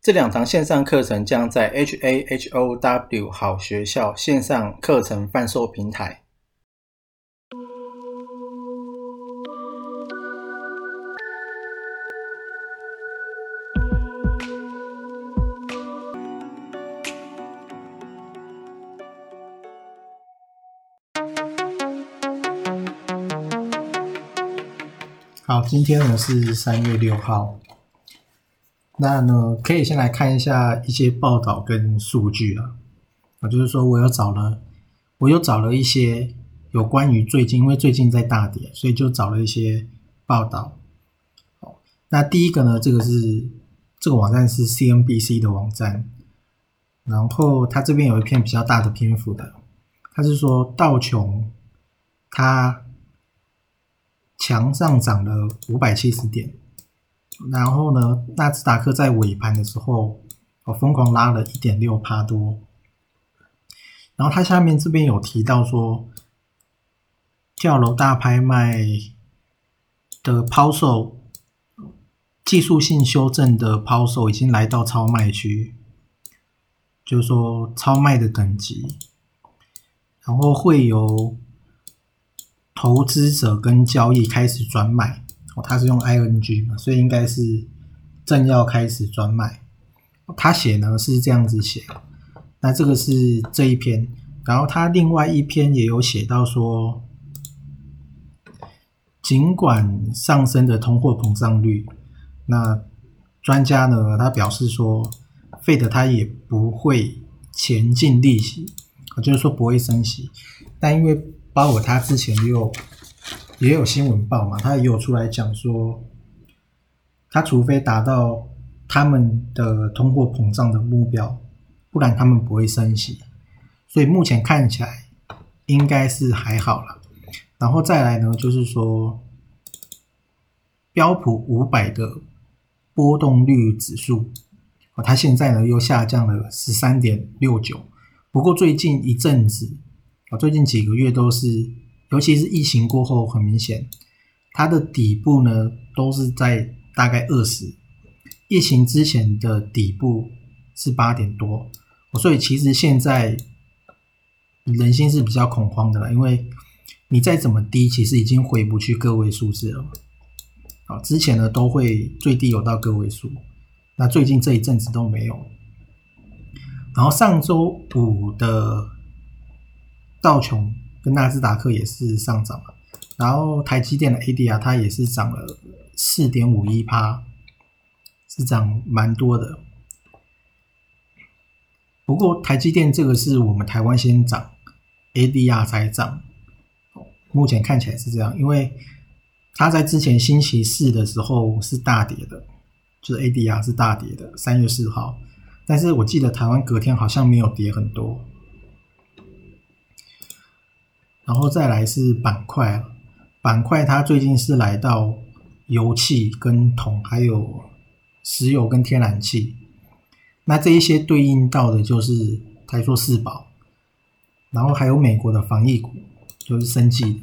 这两堂线上课程将在 HAHOW 好学校线上课程贩售平台。好，今天呢是三月六号。那呢，可以先来看一下一些报道跟数据啊。啊，就是说我又找了，我又找了一些有关于最近，因为最近在大跌，所以就找了一些报道。好，那第一个呢，这个是这个网站是 CNBC 的网站，然后它这边有一篇比较大的篇幅的，它是说道琼它。强上涨了五百七十点，然后呢，纳斯达克在尾盘的时候，我疯狂拉了一点六帕多。然后它下面这边有提到说，跳楼大拍卖的抛售，技术性修正的抛售已经来到超卖区，就是说超卖的等级，然后会有。投资者跟交易开始转买哦，他是用 ing 嘛，所以应该是正要开始转卖。他写呢是这样子写，那这个是这一篇，然后他另外一篇也有写到说，尽管上升的通货膨胀率，那专家呢他表示说，Fed 他也不会前进利息，就是说不会升息，但因为。包括他之前也有也有新闻报嘛，他也有出来讲说，他除非达到他们的通货膨胀的目标，不然他们不会升息。所以目前看起来应该是还好了。然后再来呢，就是说标普五百的波动率指数，哦，它现在呢又下降了十三点六九。不过最近一阵子。啊，最近几个月都是，尤其是疫情过后，很明显，它的底部呢都是在大概二十。疫情之前的底部是八点多，所以其实现在人心是比较恐慌的了，因为你再怎么低，其实已经回不去个位数字了。好，之前呢都会最低有到个位数，那最近这一阵子都没有。然后上周五的。道琼纳斯达克也是上涨了，然后台积电的 ADR 它也是涨了四点五一趴，是涨蛮多的。不过台积电这个是我们台湾先涨，ADR 才涨，目前看起来是这样，因为它在之前星期四的时候是大跌的，就是 ADR 是大跌的，三月四号，但是我记得台湾隔天好像没有跌很多。然后再来是板块，板块它最近是来到油气跟铜，还有石油跟天然气，那这一些对应到的就是台硕四宝，然后还有美国的防疫股，就是生技。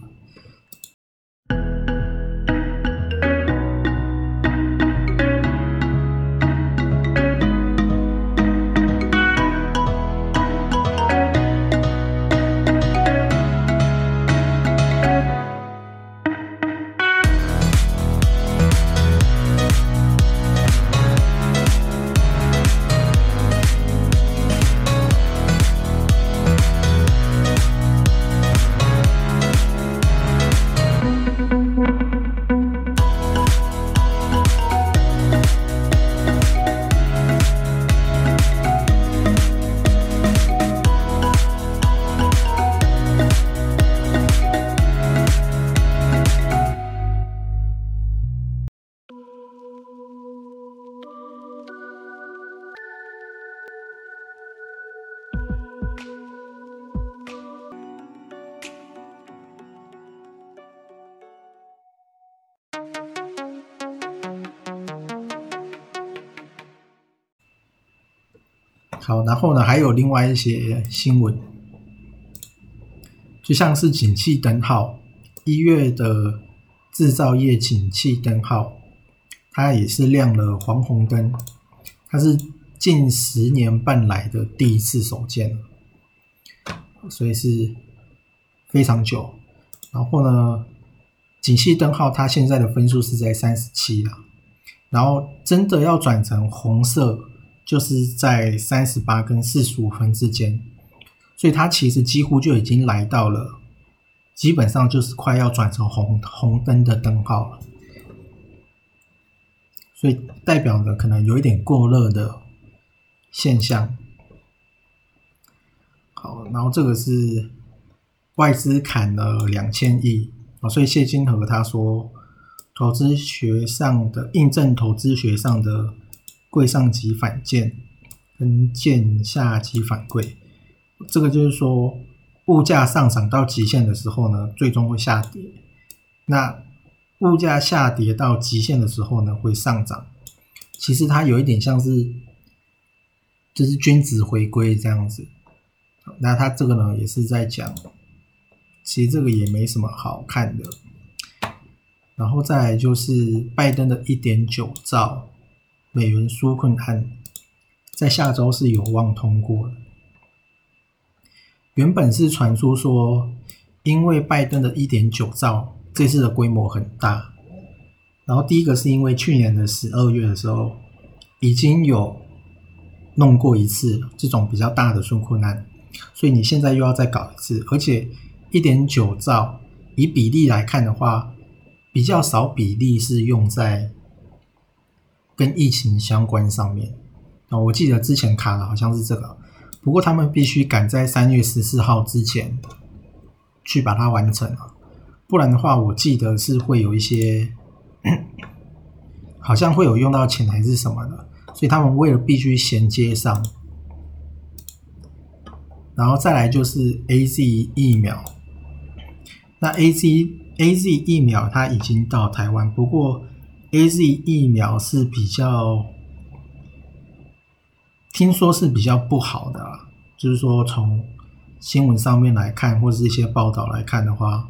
好，然后呢，还有另外一些新闻，就像是景气灯号，一月的制造业景气灯号，它也是亮了黄红灯，它是近十年半来的第一次首见，所以是非常久。然后呢，景气灯号它现在的分数是在三十七了，然后真的要转成红色。就是在三十八跟四十五分之间，所以它其实几乎就已经来到了，基本上就是快要转成红红灯的灯号了，所以代表的可能有一点过热的现象。好，然后这个是外资砍了两千亿啊，所以谢金河他说，投资学上的印证，投资学上的。柜上级反剑，跟剑下级反柜，这个就是说，物价上涨到极限的时候呢，最终会下跌；那物价下跌到极限的时候呢，会上涨。其实它有一点像是，就是君子回归这样子。那它这个呢，也是在讲，其实这个也没什么好看的。然后再来就是拜登的一点九兆。美元纾困案在下周是有望通过的。原本是传出说，因为拜登的一点九兆这次的规模很大，然后第一个是因为去年的十二月的时候已经有弄过一次这种比较大的纾困案，所以你现在又要再搞一次，而且一点九兆以比例来看的话，比较少比例是用在。跟疫情相关上面啊，我记得之前卡的好像是这个，不过他们必须赶在三月十四号之前去把它完成了，不然的话，我记得是会有一些好像会有用到钱还是什么的，所以他们为了必须衔接上，然后再来就是 A Z 疫苗，那 A Z A Z 疫苗它已经到台湾，不过。A Z 疫苗是比较，听说是比较不好的，就是说从新闻上面来看，或者是一些报道来看的话，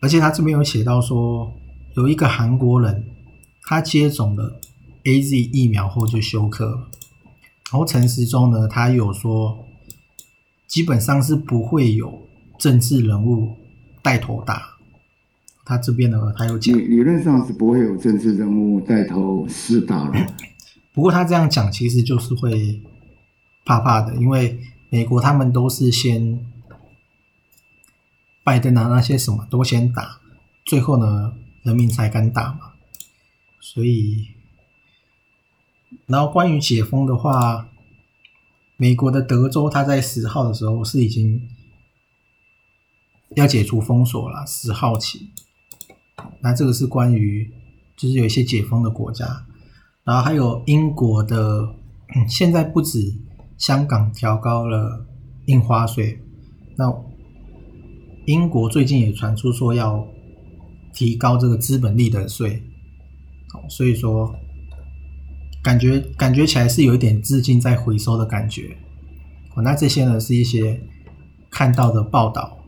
而且他这边有写到说，有一个韩国人他接种了 A Z 疫苗后就休克，然后陈时中呢，他有说，基本上是不会有政治人物带头打。他这边呢，他有讲，理论上是不会有政治人物带头施打了。不过他这样讲，其实就是会怕怕的，因为美国他们都是先拜登啊那些什么都先打，最后呢人民才敢打嘛。所以，然后关于解封的话，美国的德州，他在十号的时候是已经要解除封锁了，十号起。那这个是关于，就是有一些解封的国家，然后还有英国的，现在不止香港调高了印花税，那英国最近也传出说要提高这个资本利得税，所以说感觉感觉起来是有一点资金在回收的感觉，哦，那这些呢是一些看到的报道。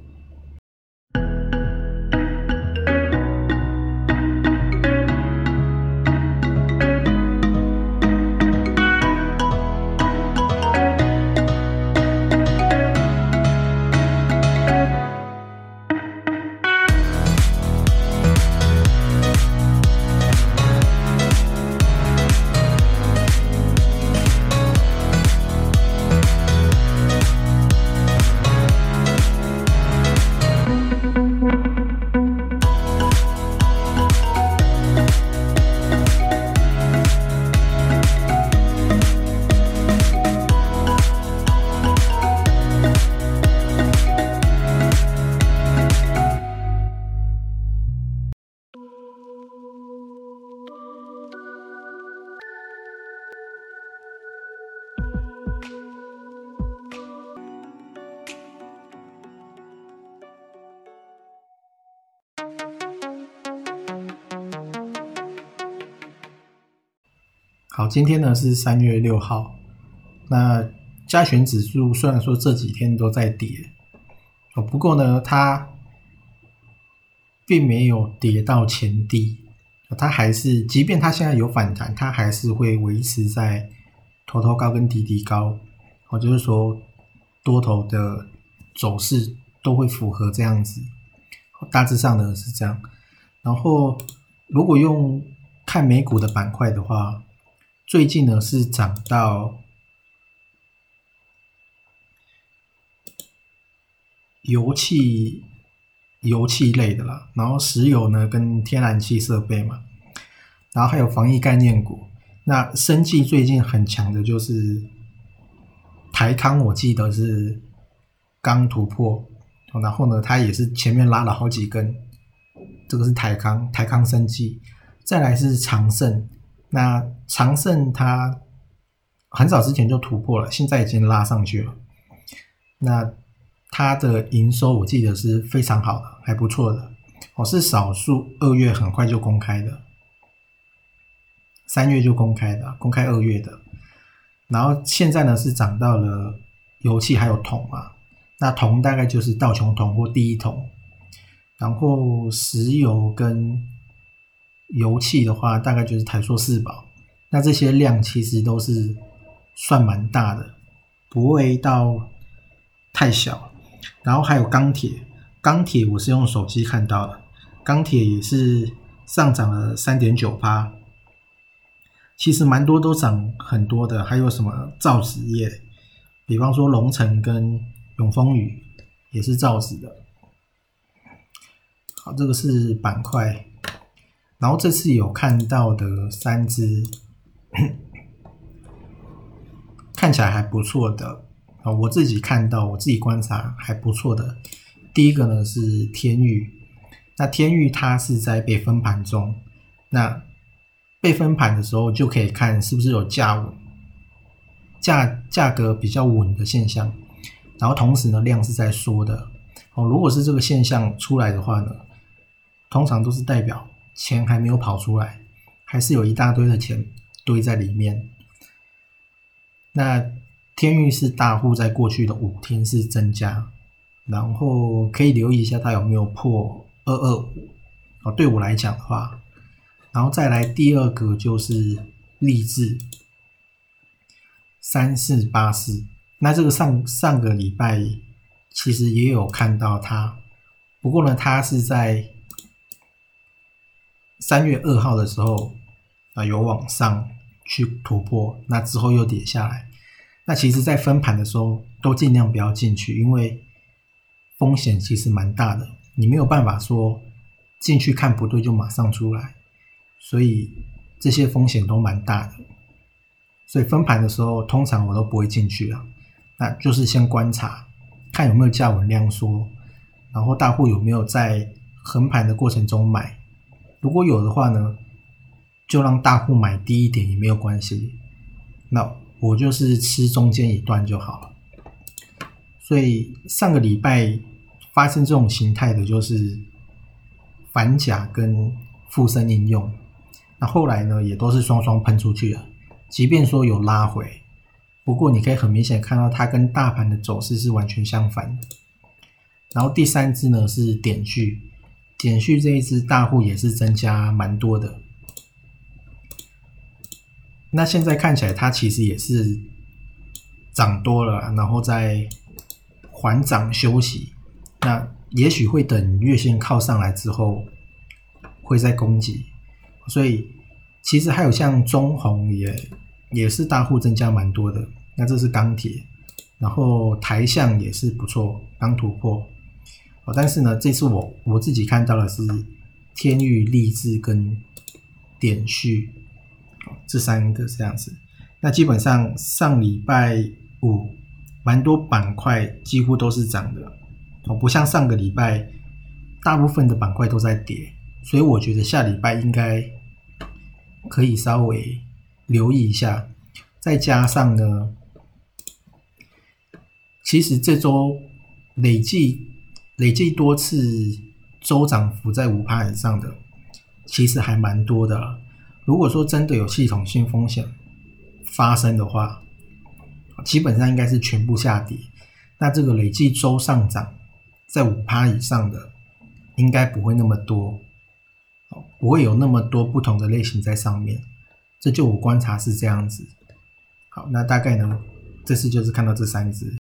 好，今天呢是三月六号，那加权指数虽然说这几天都在跌，哦，不过呢，它并没有跌到前低，它还是，即便它现在有反弹，它还是会维持在头头高跟底底高，哦，就是说多头的走势都会符合这样子，大致上呢是这样。然后如果用看美股的板块的话，最近呢是涨到油气。油气类的啦，然后石油呢跟天然气设备嘛，然后还有防疫概念股。那生技最近很强的就是台康，我记得是刚突破，然后呢它也是前面拉了好几根，这个是台康，台康生技。再来是长盛，那长盛它很早之前就突破了，现在已经拉上去了。那它的营收我记得是非常好的，还不错的。我是少数二月很快就公开的，三月就公开的，公开二月的。然后现在呢是涨到了油气还有铜啊，那铜大概就是道琼铜或第一铜，然后石油跟油气的话大概就是台塑四宝。那这些量其实都是算蛮大的，不会到太小。然后还有钢铁，钢铁我是用手机看到的，钢铁也是上涨了三点九八，其实蛮多都涨很多的，还有什么造纸业，比方说龙城跟永丰宇也是造纸的。好，这个是板块，然后这次有看到的三只，看起来还不错的。啊，我自己看到，我自己观察还不错的。第一个呢是天域，那天域它是在被分盘中，那被分盘的时候就可以看是不是有价稳、价价格比较稳的现象，然后同时呢量是在缩的。哦，如果是这个现象出来的话呢，通常都是代表钱还没有跑出来，还是有一大堆的钱堆在里面。那。天域是大户在过去的五天是增加，然后可以留意一下它有没有破二二五哦。对我来讲的话，然后再来第二个就是励志三四八四，那这个上上个礼拜其实也有看到它，不过呢，它是在三月二号的时候啊有往上去突破，那之后又跌下来。那其实，在分盘的时候，都尽量不要进去，因为风险其实蛮大的。你没有办法说进去看不对就马上出来，所以这些风险都蛮大的。所以分盘的时候，通常我都不会进去啊。那就是先观察，看有没有价稳量缩，然后大户有没有在横盘的过程中买。如果有的话呢，就让大户买低一点也没有关系。那。我就是吃中间一段就好了，所以上个礼拜发生这种形态的，就是反甲跟附身应用，那后来呢也都是双双喷出去了，即便说有拉回，不过你可以很明显看到它跟大盘的走势是完全相反的。然后第三只呢是点距，减去这一只大户也是增加蛮多的。那现在看起来，它其实也是涨多了，然后再缓涨休息。那也许会等月线靠上来之后，会再攻击。所以其实还有像中红也也是大户增加蛮多的。那这是钢铁，然后台象也是不错，刚突破。哦，但是呢，这次我我自己看到的是天域、励志跟点序。这三个这样子，那基本上上礼拜五蛮多板块几乎都是涨的哦，不像上个礼拜大部分的板块都在跌，所以我觉得下礼拜应该可以稍微留意一下。再加上呢，其实这周累计累计多次周涨幅在五趴以上的，其实还蛮多的。如果说真的有系统性风险发生的话，基本上应该是全部下跌。那这个累计周上涨在五趴以上的，应该不会那么多，不会有那么多不同的类型在上面。这就我观察是这样子。好，那大概呢，这次就是看到这三只。